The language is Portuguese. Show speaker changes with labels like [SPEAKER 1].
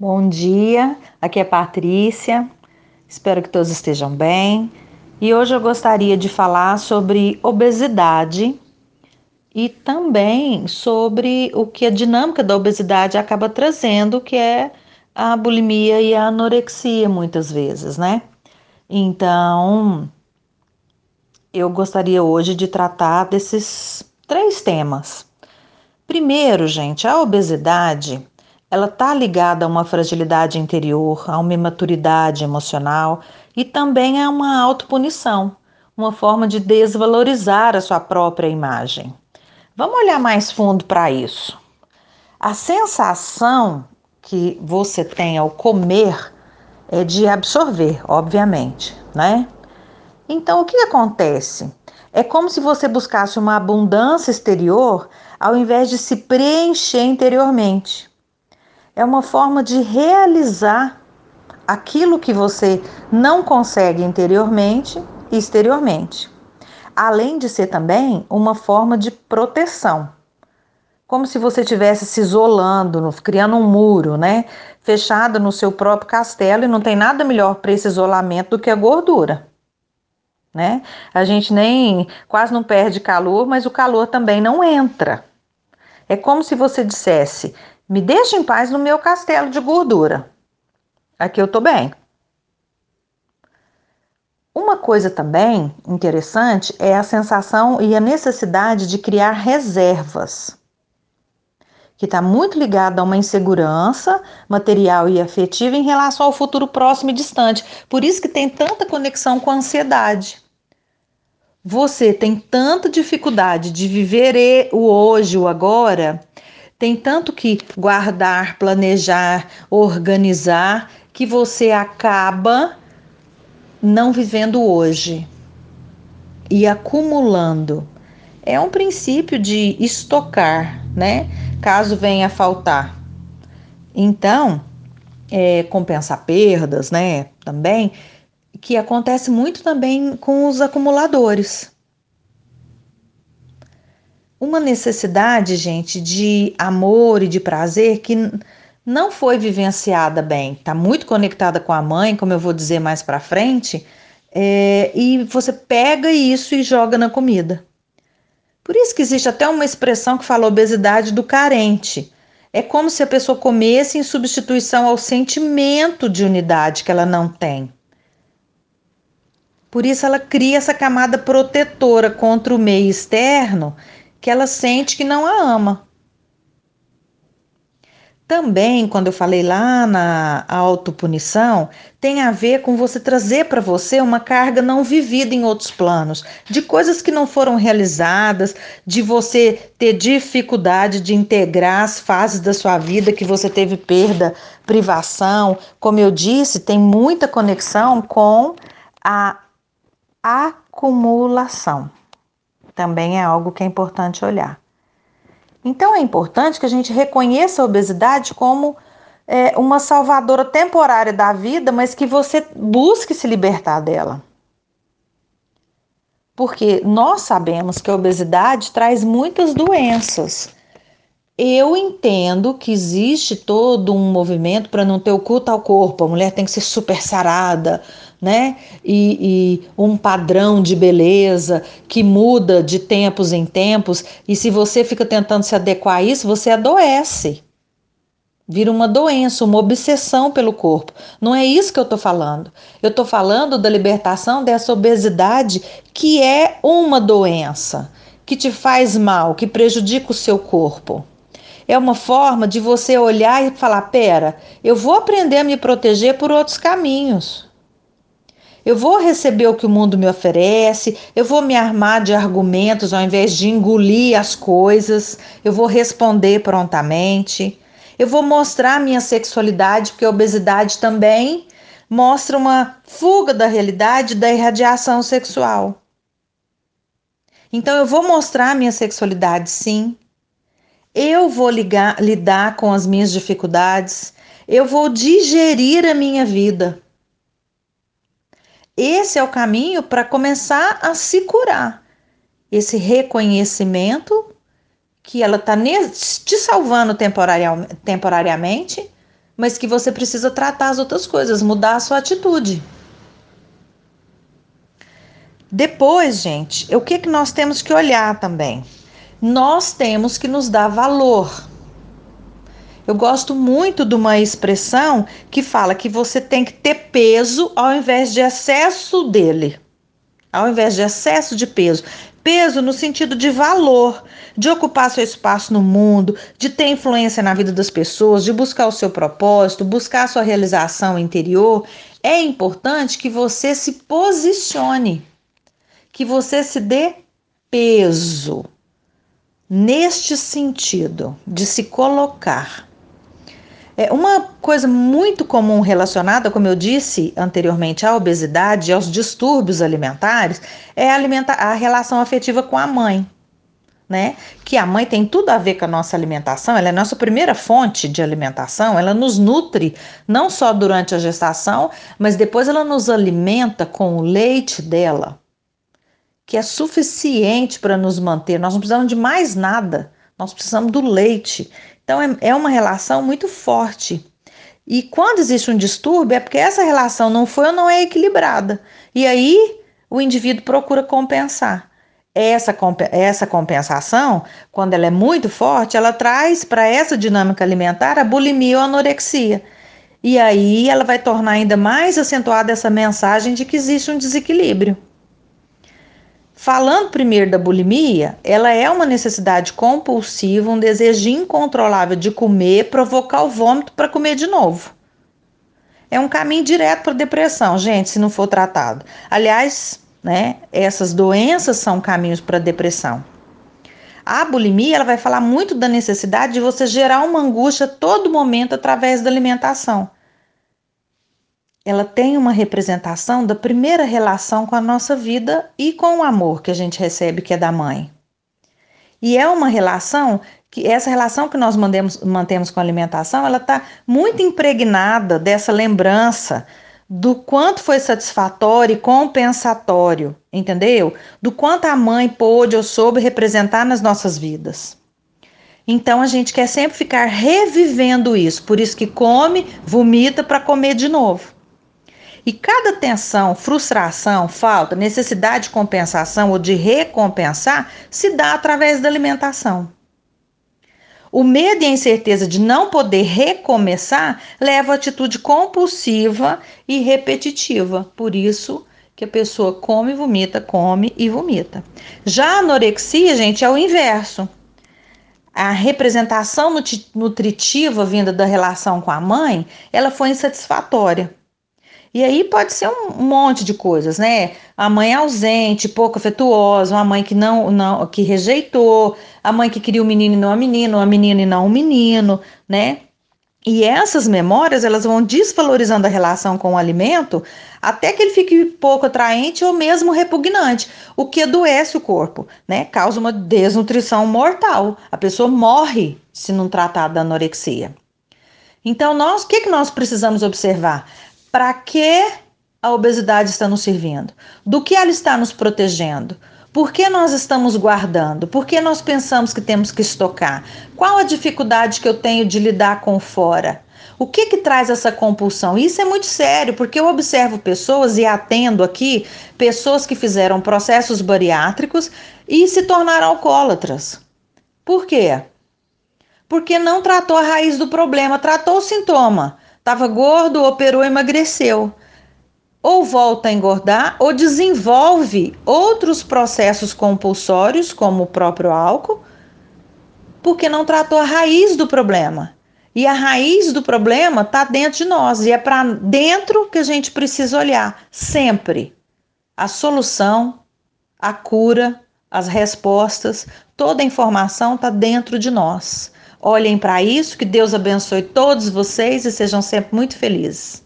[SPEAKER 1] Bom dia, aqui é Patrícia, espero que todos estejam bem. E hoje eu gostaria de falar sobre obesidade e também sobre o que a dinâmica da obesidade acaba trazendo, que é a bulimia e a anorexia, muitas vezes, né? Então, eu gostaria hoje de tratar desses três temas. Primeiro, gente, a obesidade ela está ligada a uma fragilidade interior, a uma imaturidade emocional e também a uma autopunição, uma forma de desvalorizar a sua própria imagem. Vamos olhar mais fundo para isso. A sensação que você tem ao comer é de absorver, obviamente, né? Então, o que acontece? É como se você buscasse uma abundância exterior ao invés de se preencher interiormente é uma forma de realizar aquilo que você não consegue interiormente e exteriormente. Além de ser também uma forma de proteção. Como se você estivesse se isolando, criando um muro, né? Fechado no seu próprio castelo e não tem nada melhor para esse isolamento do que a gordura. Né? A gente nem quase não perde calor, mas o calor também não entra. É como se você dissesse: me deixe em paz no meu castelo de gordura. Aqui eu tô bem. Uma coisa também interessante é a sensação e a necessidade de criar reservas, que está muito ligada a uma insegurança material e afetiva em relação ao futuro próximo e distante. Por isso que tem tanta conexão com a ansiedade. Você tem tanta dificuldade de viver o hoje, o agora, tem tanto que guardar, planejar, organizar, que você acaba não vivendo hoje e acumulando. É um princípio de estocar, né? Caso venha a faltar. Então, é, compensar perdas, né? Também, que acontece muito também com os acumuladores uma necessidade, gente, de amor e de prazer que não foi vivenciada bem. Está muito conectada com a mãe, como eu vou dizer mais para frente, é, e você pega isso e joga na comida. Por isso que existe até uma expressão que fala obesidade do carente. É como se a pessoa comesse em substituição ao sentimento de unidade que ela não tem. Por isso ela cria essa camada protetora contra o meio externo que ela sente que não a ama. Também, quando eu falei lá na autopunição, tem a ver com você trazer para você uma carga não vivida em outros planos, de coisas que não foram realizadas, de você ter dificuldade de integrar as fases da sua vida que você teve perda, privação. Como eu disse, tem muita conexão com a acumulação também é algo que é importante olhar. Então é importante que a gente reconheça a obesidade como é, uma salvadora temporária da vida, mas que você busque se libertar dela. Porque nós sabemos que a obesidade traz muitas doenças. Eu entendo que existe todo um movimento para não ter o culto ao corpo. A mulher tem que ser super sarada, né? E, e, um padrão de beleza que muda de tempos em tempos, e se você fica tentando se adequar a isso, você adoece. Vira uma doença, uma obsessão pelo corpo. Não é isso que eu estou falando. Eu estou falando da libertação dessa obesidade que é uma doença, que te faz mal, que prejudica o seu corpo. É uma forma de você olhar e falar: pera, eu vou aprender a me proteger por outros caminhos. Eu vou receber o que o mundo me oferece, eu vou me armar de argumentos ao invés de engolir as coisas, eu vou responder prontamente, eu vou mostrar minha sexualidade, porque a obesidade também mostra uma fuga da realidade da irradiação sexual. Então eu vou mostrar minha sexualidade, sim. Eu vou ligar, lidar com as minhas dificuldades, eu vou digerir a minha vida esse é o caminho para começar a se curar. Esse reconhecimento que ela está te salvando temporariamente, mas que você precisa tratar as outras coisas, mudar a sua atitude. Depois, gente, o que, que nós temos que olhar também? Nós temos que nos dar valor. Eu gosto muito de uma expressão que fala que você tem que ter peso ao invés de excesso dele. Ao invés de excesso de peso. Peso no sentido de valor, de ocupar seu espaço no mundo, de ter influência na vida das pessoas, de buscar o seu propósito, buscar a sua realização interior. É importante que você se posicione, que você se dê peso neste sentido de se colocar. É uma coisa muito comum relacionada, como eu disse anteriormente, à obesidade e aos distúrbios alimentares é a, relação afetiva com a mãe. Né? Que a mãe tem tudo a ver com a nossa alimentação, ela é a nossa primeira fonte de alimentação, ela nos nutre não só durante a gestação, mas depois ela nos alimenta com o leite dela, que é suficiente para nos manter. Nós não precisamos de mais nada, nós precisamos do leite. Então é, é uma relação muito forte. E quando existe um distúrbio, é porque essa relação não foi ou não é equilibrada. E aí o indivíduo procura compensar. Essa, essa compensação, quando ela é muito forte, ela traz para essa dinâmica alimentar a bulimia ou a anorexia. E aí ela vai tornar ainda mais acentuada essa mensagem de que existe um desequilíbrio. Falando primeiro da bulimia, ela é uma necessidade compulsiva, um desejo incontrolável de comer, provocar o vômito para comer de novo. É um caminho direto para a depressão, gente, se não for tratado. Aliás, né, essas doenças são caminhos para a depressão. A bulimia ela vai falar muito da necessidade de você gerar uma angústia todo momento através da alimentação ela tem uma representação da primeira relação com a nossa vida e com o amor que a gente recebe, que é da mãe. E é uma relação que essa relação que nós mandemos, mantemos com a alimentação, ela está muito impregnada dessa lembrança do quanto foi satisfatório e compensatório, entendeu? Do quanto a mãe pôde ou soube representar nas nossas vidas. Então a gente quer sempre ficar revivendo isso, por isso que come, vomita para comer de novo. E cada tensão, frustração, falta, necessidade de compensação ou de recompensar se dá através da alimentação. O medo e a incerteza de não poder recomeçar leva a atitude compulsiva e repetitiva. Por isso que a pessoa come, vomita, come e vomita. Já a anorexia, gente, é o inverso. A representação nutritiva vinda da relação com a mãe, ela foi insatisfatória. E aí pode ser um monte de coisas, né? A mãe ausente, pouco afetuosa, uma mãe que não, não que rejeitou, a mãe que queria um menino e não a menina, uma menina e não um menino, né? E essas memórias, elas vão desvalorizando a relação com o alimento até que ele fique pouco atraente ou mesmo repugnante, o que adoece o corpo, né? Causa uma desnutrição mortal. A pessoa morre se não tratar da anorexia. Então, nós, o que, que nós precisamos observar? Para que a obesidade está nos servindo? Do que ela está nos protegendo? Por que nós estamos guardando? Por que nós pensamos que temos que estocar? Qual a dificuldade que eu tenho de lidar com fora? O que que traz essa compulsão? Isso é muito sério, porque eu observo pessoas e atendo aqui pessoas que fizeram processos bariátricos e se tornaram alcoólatras. Por quê? Porque não tratou a raiz do problema, tratou o sintoma. Estava gordo, operou, emagreceu. Ou volta a engordar ou desenvolve outros processos compulsórios, como o próprio álcool, porque não tratou a raiz do problema. E a raiz do problema está dentro de nós e é para dentro que a gente precisa olhar sempre. A solução, a cura, as respostas, toda a informação está dentro de nós. Olhem para isso, que Deus abençoe todos vocês e sejam sempre muito felizes.